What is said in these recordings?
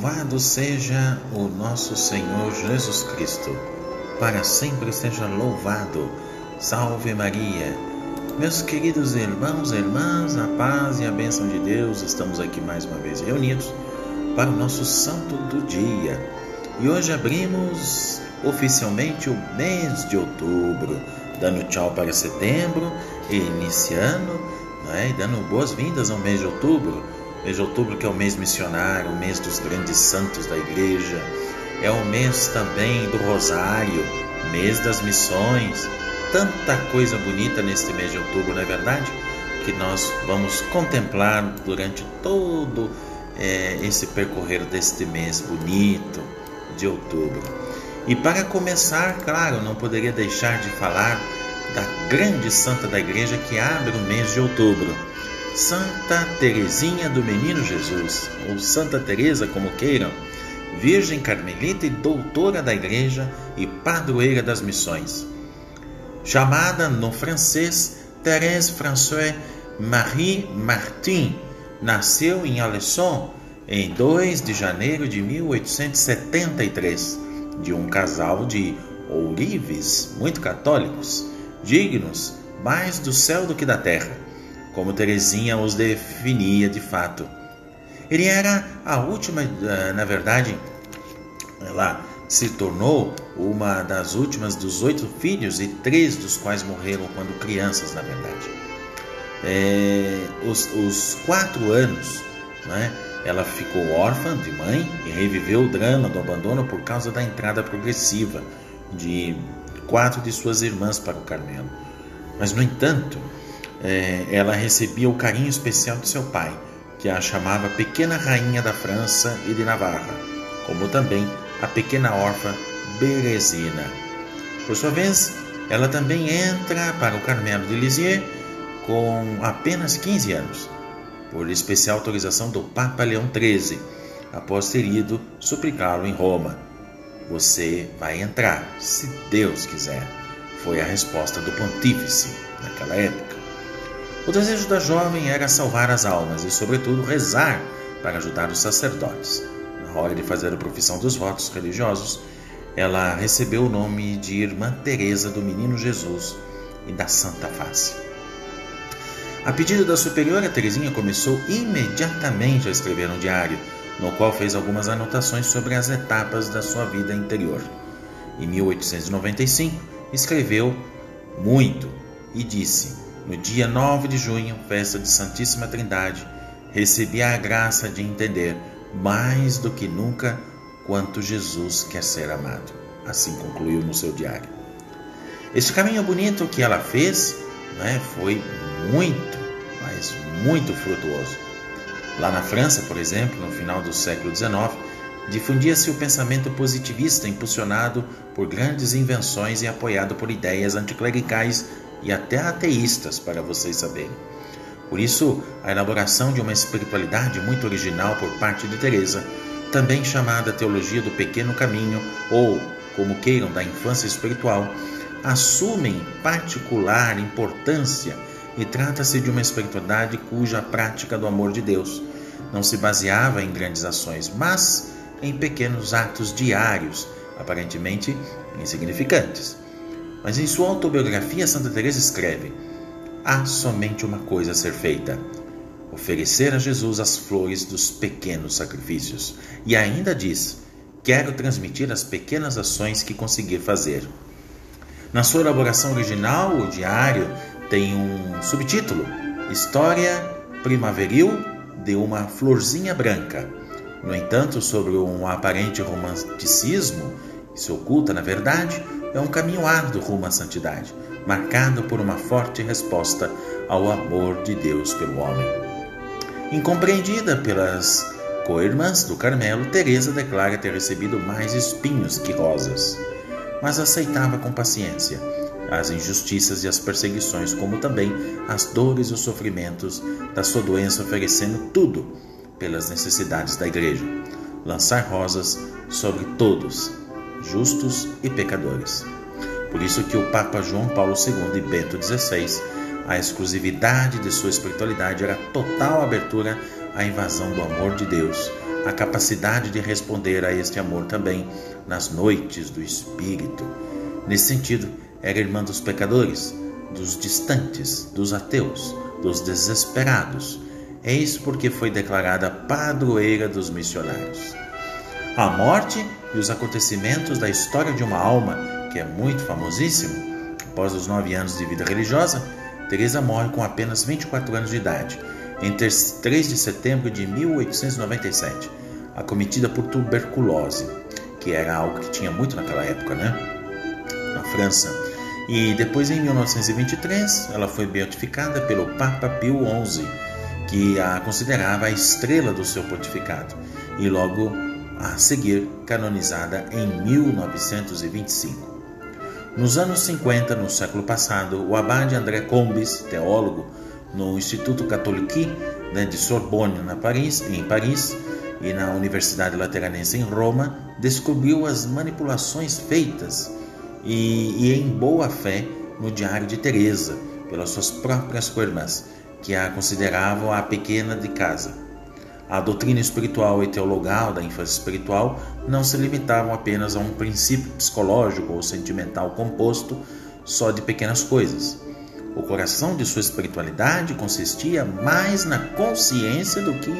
Louvado seja o nosso Senhor Jesus Cristo, para sempre seja louvado. Salve Maria. Meus queridos irmãos e irmãs, a paz e a bênção de Deus, estamos aqui mais uma vez reunidos para o nosso santo do dia. E hoje abrimos oficialmente o mês de outubro, dando tchau para setembro e iniciando, né, dando boas-vindas ao mês de outubro Mês de outubro, que é o mês missionário, o mês dos grandes santos da igreja, é o mês também do rosário, mês das missões. Tanta coisa bonita neste mês de outubro, não é verdade? Que nós vamos contemplar durante todo é, esse percorrer deste mês bonito de outubro. E para começar, claro, não poderia deixar de falar da grande santa da igreja que abre o mês de outubro Santa Teresinha do Menino Jesus, ou Santa Teresa, como queiram, Virgem Carmelita e doutora da Igreja e padroeira das missões. Chamada no francês Thérèse François Marie Martin, nasceu em Alençon em 2 de janeiro de 1873, de um casal de ourives muito católicos, dignos mais do céu do que da terra como Teresinha os definia de fato. Ele era a última, eh, na verdade, ela se tornou uma das últimas dos oito filhos e três dos quais morreram quando crianças, na verdade. É, os, os, quatro anos, né, ela ficou órfã de mãe e reviveu o drama do abandono por causa da entrada progressiva de quatro de suas irmãs para o Carmelo. Mas, no entanto, é, ela recebia o carinho especial de seu pai, que a chamava Pequena Rainha da França e de Navarra, como também a pequena órfã Berezina. Por sua vez, ela também entra para o Carmelo de Lisieux com apenas 15 anos, por especial autorização do Papa Leão XIII, após ter ido suplicá-lo em Roma. Você vai entrar, se Deus quiser, foi a resposta do pontífice naquela época. O desejo da jovem era salvar as almas e, sobretudo, rezar para ajudar os sacerdotes. Na hora de fazer a profissão dos votos religiosos, ela recebeu o nome de Irmã Teresa do Menino Jesus e da Santa Face. A pedido da superiora, Teresinha começou imediatamente a escrever um diário, no qual fez algumas anotações sobre as etapas da sua vida interior. Em 1895, escreveu muito e disse: no dia 9 de junho, festa de Santíssima Trindade, recebi a graça de entender mais do que nunca quanto Jesus quer ser amado. Assim concluiu no seu diário. Esse caminho bonito que ela fez né, foi muito, mas muito frutuoso. Lá na França, por exemplo, no final do século XIX, difundia-se o pensamento positivista impulsionado por grandes invenções e apoiado por ideias anticlericais e até ateístas, para vocês saberem. Por isso, a elaboração de uma espiritualidade muito original por parte de Teresa, também chamada teologia do pequeno caminho ou, como queiram, da infância espiritual, assumem particular importância e trata-se de uma espiritualidade cuja prática do amor de Deus não se baseava em grandes ações, mas em pequenos atos diários, aparentemente insignificantes. Mas em sua autobiografia, Santa Teresa escreve: Há somente uma coisa a ser feita: oferecer a Jesus as flores dos pequenos sacrifícios. E ainda diz: Quero transmitir as pequenas ações que conseguir fazer. Na sua elaboração original, o diário tem um subtítulo: História primaveril de uma florzinha branca. No entanto, sobre um aparente romanticismo que se oculta na verdade, é um caminho árduo rumo à santidade, marcado por uma forte resposta ao amor de Deus pelo homem. Incompreendida pelas co-irmãs do Carmelo, Teresa declara ter recebido mais espinhos que rosas, mas aceitava com paciência as injustiças e as perseguições, como também as dores e os sofrimentos da sua doença, oferecendo tudo pelas necessidades da igreja. Lançar rosas sobre todos justos e pecadores. Por isso que o Papa João Paulo II e Bento XVI, a exclusividade de sua espiritualidade era a total abertura à invasão do amor de Deus, a capacidade de responder a este amor também nas noites do Espírito. Nesse sentido, era irmã dos pecadores, dos distantes, dos ateus, dos desesperados. Isso porque foi declarada padroeira dos missionários. A morte e os acontecimentos da história de uma alma, que é muito famosíssimo. Após os nove anos de vida religiosa, Teresa morre com apenas 24 anos de idade, em 3 de setembro de 1897, acometida por tuberculose, que era algo que tinha muito naquela época, né? Na França. E depois, em 1923, ela foi beatificada pelo Papa Pio XI, que a considerava a estrela do seu pontificado, e logo a seguir canonizada em 1925. Nos anos 50, no século passado, o abade André Combes, teólogo, no Instituto Catholique né, de Sorbonne, na Paris, em Paris, e na Universidade Lateranense em Roma, descobriu as manipulações feitas e, e em boa fé no diário de Teresa pelas suas próprias irmãs, que a consideravam a pequena de casa. A doutrina espiritual e teologal da ênfase espiritual não se limitavam apenas a um princípio psicológico ou sentimental composto só de pequenas coisas. O coração de sua espiritualidade consistia mais na consciência do que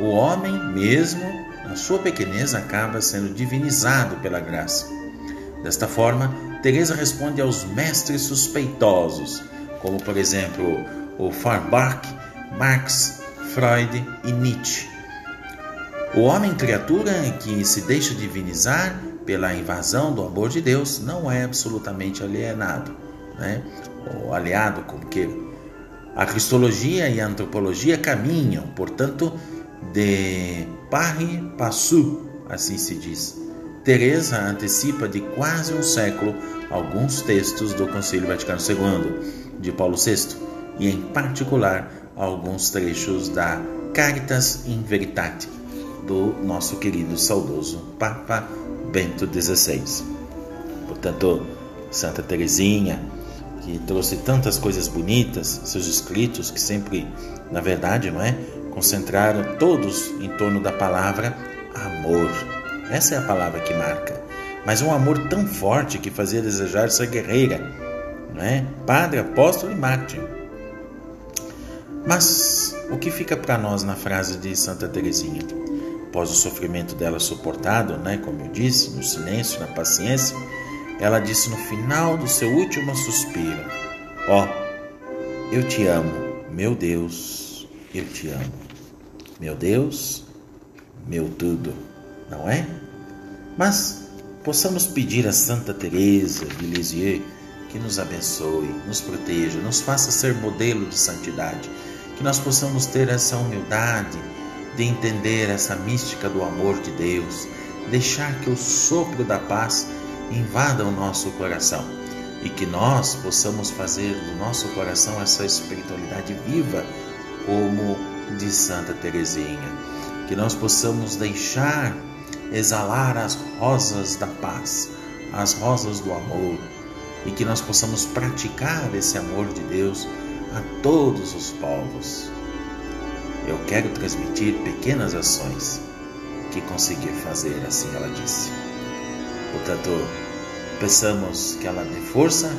o homem mesmo, na sua pequenez, acaba sendo divinizado pela graça. Desta forma, Teresa responde aos mestres suspeitosos, como por exemplo o Feuerbach, Marx, Freud e Nietzsche. O homem criatura que se deixa divinizar pela invasão do amor de Deus não é absolutamente alienado, né? ou aliado, como queira. A cristologia e a antropologia caminham, portanto, de pari passu, assim se diz. Teresa antecipa de quase um século alguns textos do Concílio Vaticano II, de Paulo VI, e em particular alguns trechos da Caritas in Veritate do nosso querido saudoso Papa Bento XVI. Portanto, Santa Teresinha, que trouxe tantas coisas bonitas, seus escritos que sempre, na verdade, não é, concentraram todos em torno da palavra amor. Essa é a palavra que marca. Mas um amor tão forte que fazia desejar ser guerreira, não é? Padre, apóstolo e mártir. Mas o que fica para nós na frase de Santa Teresinha? Após o sofrimento dela suportado, né, como eu disse, no silêncio, na paciência, ela disse no final do seu último suspiro: Ó, oh, eu te amo, meu Deus, eu te amo. Meu Deus, meu tudo, não é? Mas possamos pedir a Santa Teresa de Lisieux que nos abençoe, nos proteja, nos faça ser modelo de santidade que nós possamos ter essa humildade de entender essa mística do amor de Deus, deixar que o sopro da paz invada o nosso coração e que nós possamos fazer do nosso coração essa espiritualidade viva, como de Santa Teresinha, que nós possamos deixar exalar as rosas da paz, as rosas do amor, e que nós possamos praticar esse amor de Deus a todos os povos. Eu quero transmitir pequenas ações que conseguir fazer, assim ela disse. Portanto, peçamos que ela dê força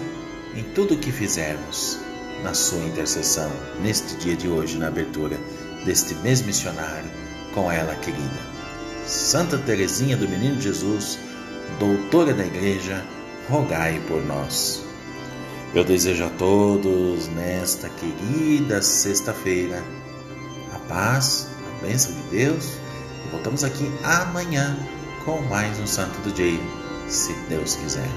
em tudo o que fizermos na sua intercessão neste dia de hoje, na abertura deste mês missionário com ela querida. Santa Teresinha do Menino Jesus, doutora da Igreja, rogai por nós. Eu desejo a todos nesta querida sexta-feira a paz, a bênção de Deus. E voltamos aqui amanhã com mais um Santo do Dia, se Deus quiser.